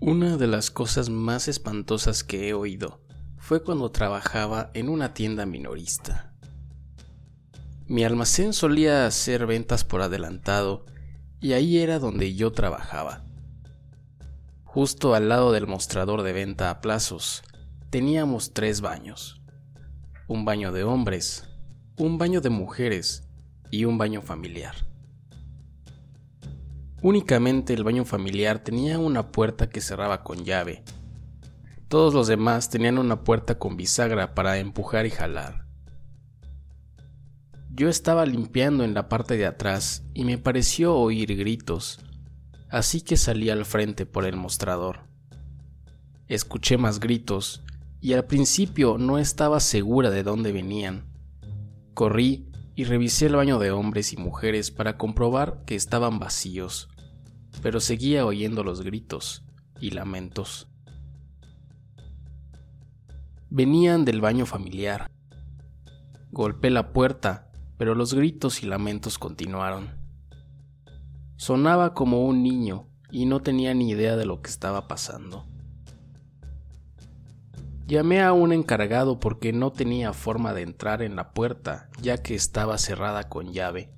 Una de las cosas más espantosas que he oído fue cuando trabajaba en una tienda minorista. Mi almacén solía hacer ventas por adelantado y ahí era donde yo trabajaba. Justo al lado del mostrador de venta a plazos teníamos tres baños. Un baño de hombres, un baño de mujeres y un baño familiar. Únicamente el baño familiar tenía una puerta que cerraba con llave. Todos los demás tenían una puerta con bisagra para empujar y jalar. Yo estaba limpiando en la parte de atrás y me pareció oír gritos, así que salí al frente por el mostrador. Escuché más gritos y al principio no estaba segura de dónde venían. Corrí y revisé el baño de hombres y mujeres para comprobar que estaban vacíos, pero seguía oyendo los gritos y lamentos. Venían del baño familiar. Golpé la puerta, pero los gritos y lamentos continuaron. Sonaba como un niño y no tenía ni idea de lo que estaba pasando. Llamé a un encargado porque no tenía forma de entrar en la puerta ya que estaba cerrada con llave.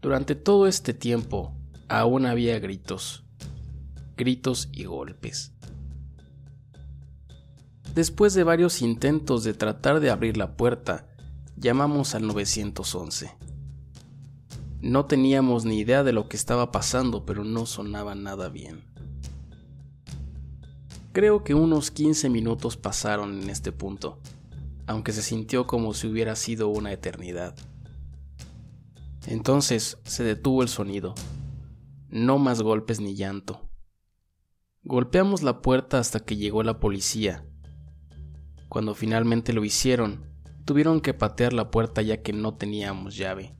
Durante todo este tiempo aún había gritos, gritos y golpes. Después de varios intentos de tratar de abrir la puerta, llamamos al 911. No teníamos ni idea de lo que estaba pasando, pero no sonaba nada bien. Creo que unos 15 minutos pasaron en este punto, aunque se sintió como si hubiera sido una eternidad. Entonces se detuvo el sonido. No más golpes ni llanto. Golpeamos la puerta hasta que llegó la policía. Cuando finalmente lo hicieron, tuvieron que patear la puerta ya que no teníamos llave.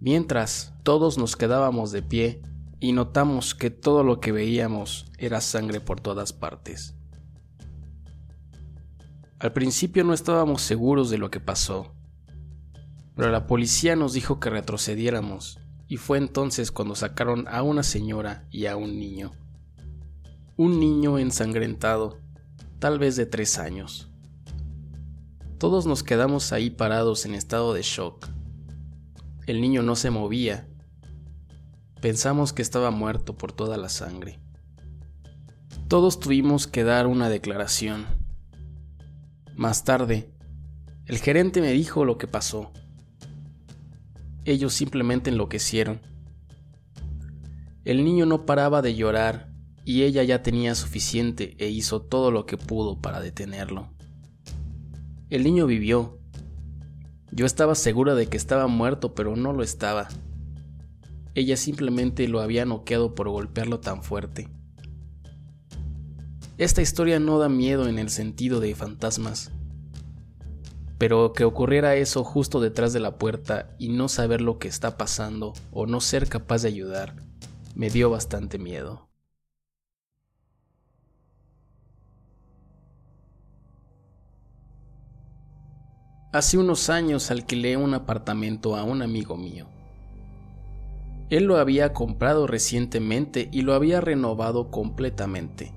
Mientras, todos nos quedábamos de pie y notamos que todo lo que veíamos era sangre por todas partes. Al principio no estábamos seguros de lo que pasó, pero la policía nos dijo que retrocediéramos y fue entonces cuando sacaron a una señora y a un niño. Un niño ensangrentado, tal vez de tres años. Todos nos quedamos ahí parados en estado de shock. El niño no se movía Pensamos que estaba muerto por toda la sangre. Todos tuvimos que dar una declaración. Más tarde, el gerente me dijo lo que pasó. Ellos simplemente enloquecieron. El niño no paraba de llorar y ella ya tenía suficiente e hizo todo lo que pudo para detenerlo. El niño vivió. Yo estaba segura de que estaba muerto, pero no lo estaba. Ella simplemente lo había noqueado por golpearlo tan fuerte. Esta historia no da miedo en el sentido de fantasmas, pero que ocurriera eso justo detrás de la puerta y no saber lo que está pasando o no ser capaz de ayudar, me dio bastante miedo. Hace unos años alquilé un apartamento a un amigo mío. Él lo había comprado recientemente y lo había renovado completamente.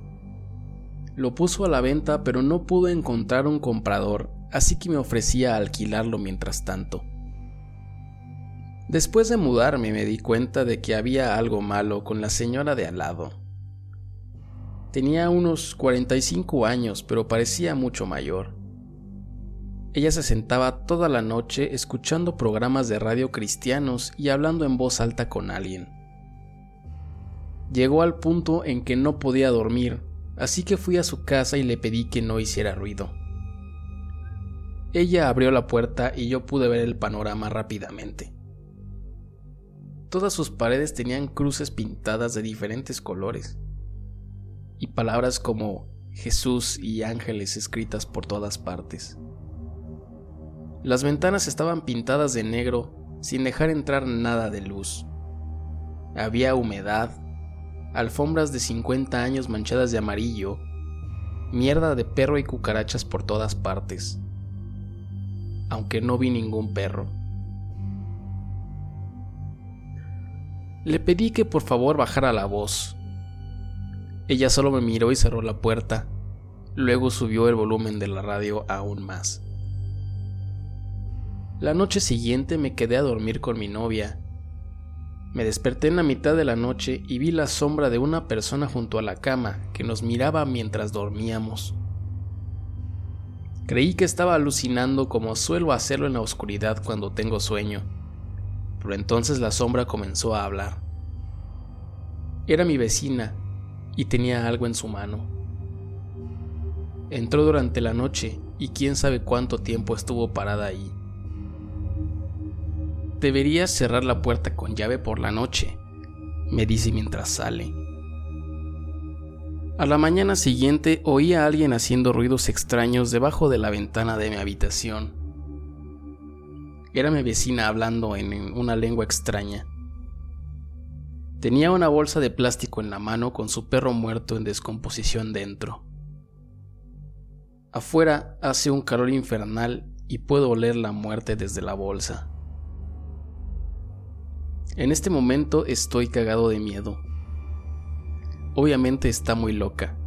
Lo puso a la venta pero no pudo encontrar un comprador, así que me ofrecía alquilarlo mientras tanto. Después de mudarme me di cuenta de que había algo malo con la señora de al lado. Tenía unos 45 años, pero parecía mucho mayor. Ella se sentaba toda la noche escuchando programas de radio cristianos y hablando en voz alta con alguien. Llegó al punto en que no podía dormir, así que fui a su casa y le pedí que no hiciera ruido. Ella abrió la puerta y yo pude ver el panorama rápidamente. Todas sus paredes tenían cruces pintadas de diferentes colores y palabras como Jesús y ángeles escritas por todas partes. Las ventanas estaban pintadas de negro sin dejar entrar nada de luz. Había humedad, alfombras de 50 años manchadas de amarillo, mierda de perro y cucarachas por todas partes. Aunque no vi ningún perro. Le pedí que por favor bajara la voz. Ella solo me miró y cerró la puerta. Luego subió el volumen de la radio aún más. La noche siguiente me quedé a dormir con mi novia. Me desperté en la mitad de la noche y vi la sombra de una persona junto a la cama que nos miraba mientras dormíamos. Creí que estaba alucinando como suelo hacerlo en la oscuridad cuando tengo sueño pero entonces la sombra comenzó a hablar. Era mi vecina y tenía algo en su mano. Entró durante la noche y quién sabe cuánto tiempo estuvo parada ahí. Deberías cerrar la puerta con llave por la noche, me dice mientras sale. A la mañana siguiente oí a alguien haciendo ruidos extraños debajo de la ventana de mi habitación. Era mi vecina hablando en una lengua extraña. Tenía una bolsa de plástico en la mano con su perro muerto en descomposición dentro. Afuera hace un calor infernal y puedo oler la muerte desde la bolsa. En este momento estoy cagado de miedo. Obviamente está muy loca.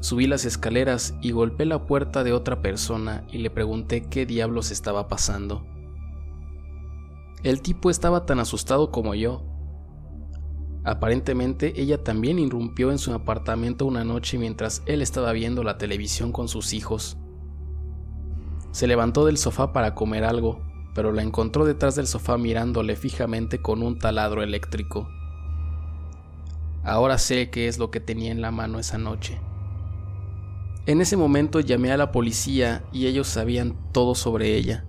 Subí las escaleras y golpeé la puerta de otra persona y le pregunté qué diablos estaba pasando. El tipo estaba tan asustado como yo. Aparentemente ella también irrumpió en su apartamento una noche mientras él estaba viendo la televisión con sus hijos. Se levantó del sofá para comer algo, pero la encontró detrás del sofá mirándole fijamente con un taladro eléctrico. Ahora sé qué es lo que tenía en la mano esa noche. En ese momento llamé a la policía y ellos sabían todo sobre ella.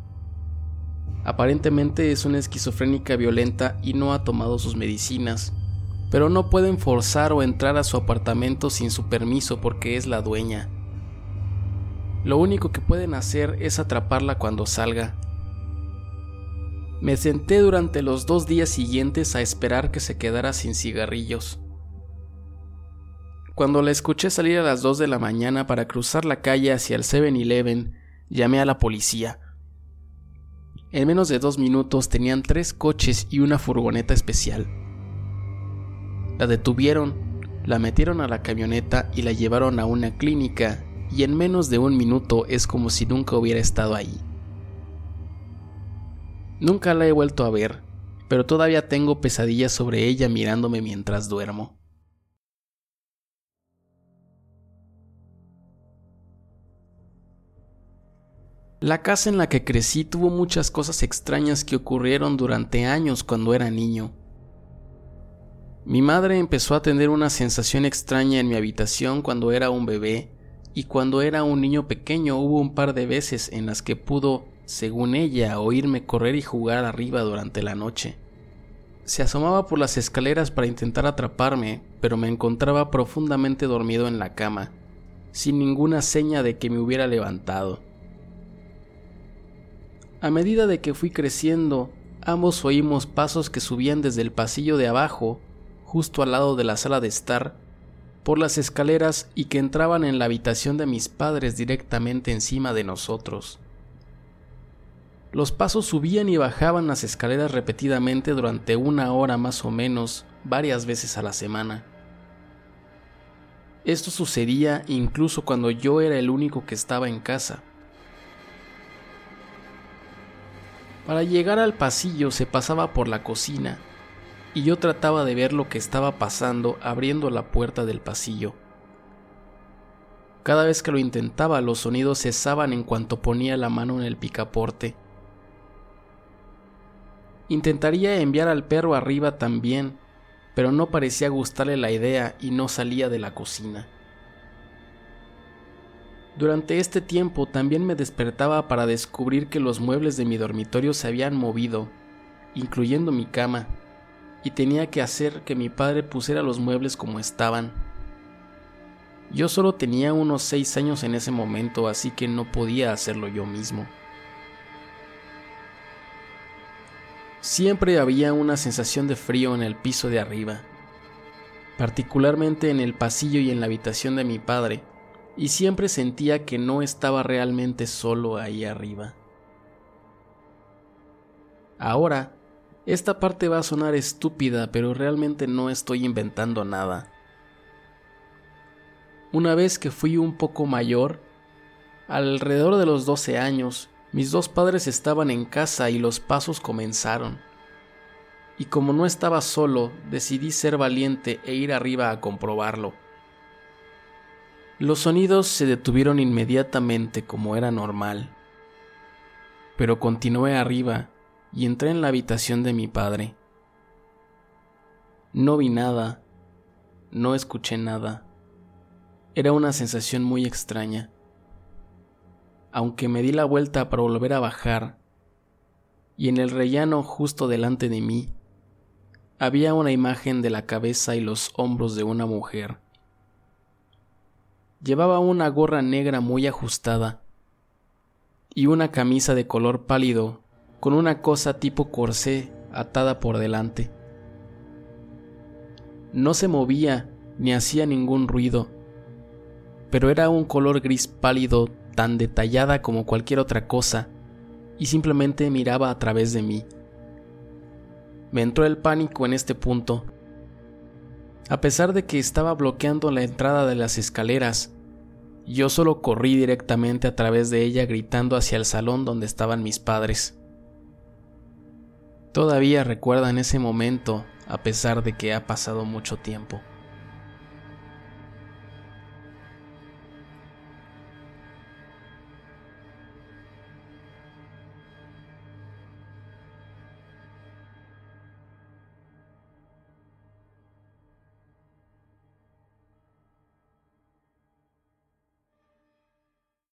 Aparentemente es una esquizofrénica violenta y no ha tomado sus medicinas, pero no pueden forzar o entrar a su apartamento sin su permiso porque es la dueña. Lo único que pueden hacer es atraparla cuando salga. Me senté durante los dos días siguientes a esperar que se quedara sin cigarrillos. Cuando la escuché salir a las 2 de la mañana para cruzar la calle hacia el 7-Eleven, llamé a la policía. En menos de dos minutos tenían tres coches y una furgoneta especial. La detuvieron, la metieron a la camioneta y la llevaron a una clínica y en menos de un minuto es como si nunca hubiera estado ahí. Nunca la he vuelto a ver, pero todavía tengo pesadillas sobre ella mirándome mientras duermo. La casa en la que crecí tuvo muchas cosas extrañas que ocurrieron durante años cuando era niño. Mi madre empezó a tener una sensación extraña en mi habitación cuando era un bebé y cuando era un niño pequeño hubo un par de veces en las que pudo, según ella, oírme correr y jugar arriba durante la noche. Se asomaba por las escaleras para intentar atraparme, pero me encontraba profundamente dormido en la cama, sin ninguna seña de que me hubiera levantado. A medida de que fui creciendo, ambos oímos pasos que subían desde el pasillo de abajo, justo al lado de la sala de estar, por las escaleras y que entraban en la habitación de mis padres directamente encima de nosotros. Los pasos subían y bajaban las escaleras repetidamente durante una hora más o menos, varias veces a la semana. Esto sucedía incluso cuando yo era el único que estaba en casa. Para llegar al pasillo se pasaba por la cocina y yo trataba de ver lo que estaba pasando abriendo la puerta del pasillo. Cada vez que lo intentaba los sonidos cesaban en cuanto ponía la mano en el picaporte. Intentaría enviar al perro arriba también, pero no parecía gustarle la idea y no salía de la cocina. Durante este tiempo también me despertaba para descubrir que los muebles de mi dormitorio se habían movido, incluyendo mi cama, y tenía que hacer que mi padre pusiera los muebles como estaban. Yo solo tenía unos seis años en ese momento, así que no podía hacerlo yo mismo. Siempre había una sensación de frío en el piso de arriba, particularmente en el pasillo y en la habitación de mi padre, y siempre sentía que no estaba realmente solo ahí arriba. Ahora, esta parte va a sonar estúpida, pero realmente no estoy inventando nada. Una vez que fui un poco mayor, alrededor de los 12 años, mis dos padres estaban en casa y los pasos comenzaron. Y como no estaba solo, decidí ser valiente e ir arriba a comprobarlo. Los sonidos se detuvieron inmediatamente como era normal. Pero continué arriba y entré en la habitación de mi padre. No vi nada, no escuché nada. Era una sensación muy extraña. Aunque me di la vuelta para volver a bajar, y en el rellano justo delante de mí, había una imagen de la cabeza y los hombros de una mujer Llevaba una gorra negra muy ajustada y una camisa de color pálido con una cosa tipo corsé atada por delante. No se movía ni hacía ningún ruido, pero era un color gris pálido tan detallada como cualquier otra cosa y simplemente miraba a través de mí. Me entró el pánico en este punto a pesar de que estaba bloqueando la entrada de las escaleras, yo solo corrí directamente a través de ella gritando hacia el salón donde estaban mis padres. Todavía recuerdan ese momento a pesar de que ha pasado mucho tiempo.